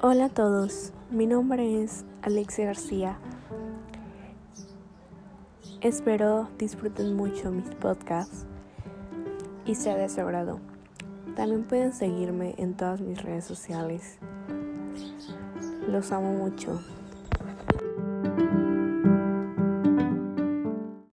Hola a todos, mi nombre es Alexia García. Espero disfruten mucho mis podcasts y sea de su agrado. También pueden seguirme en todas mis redes sociales. Los amo mucho.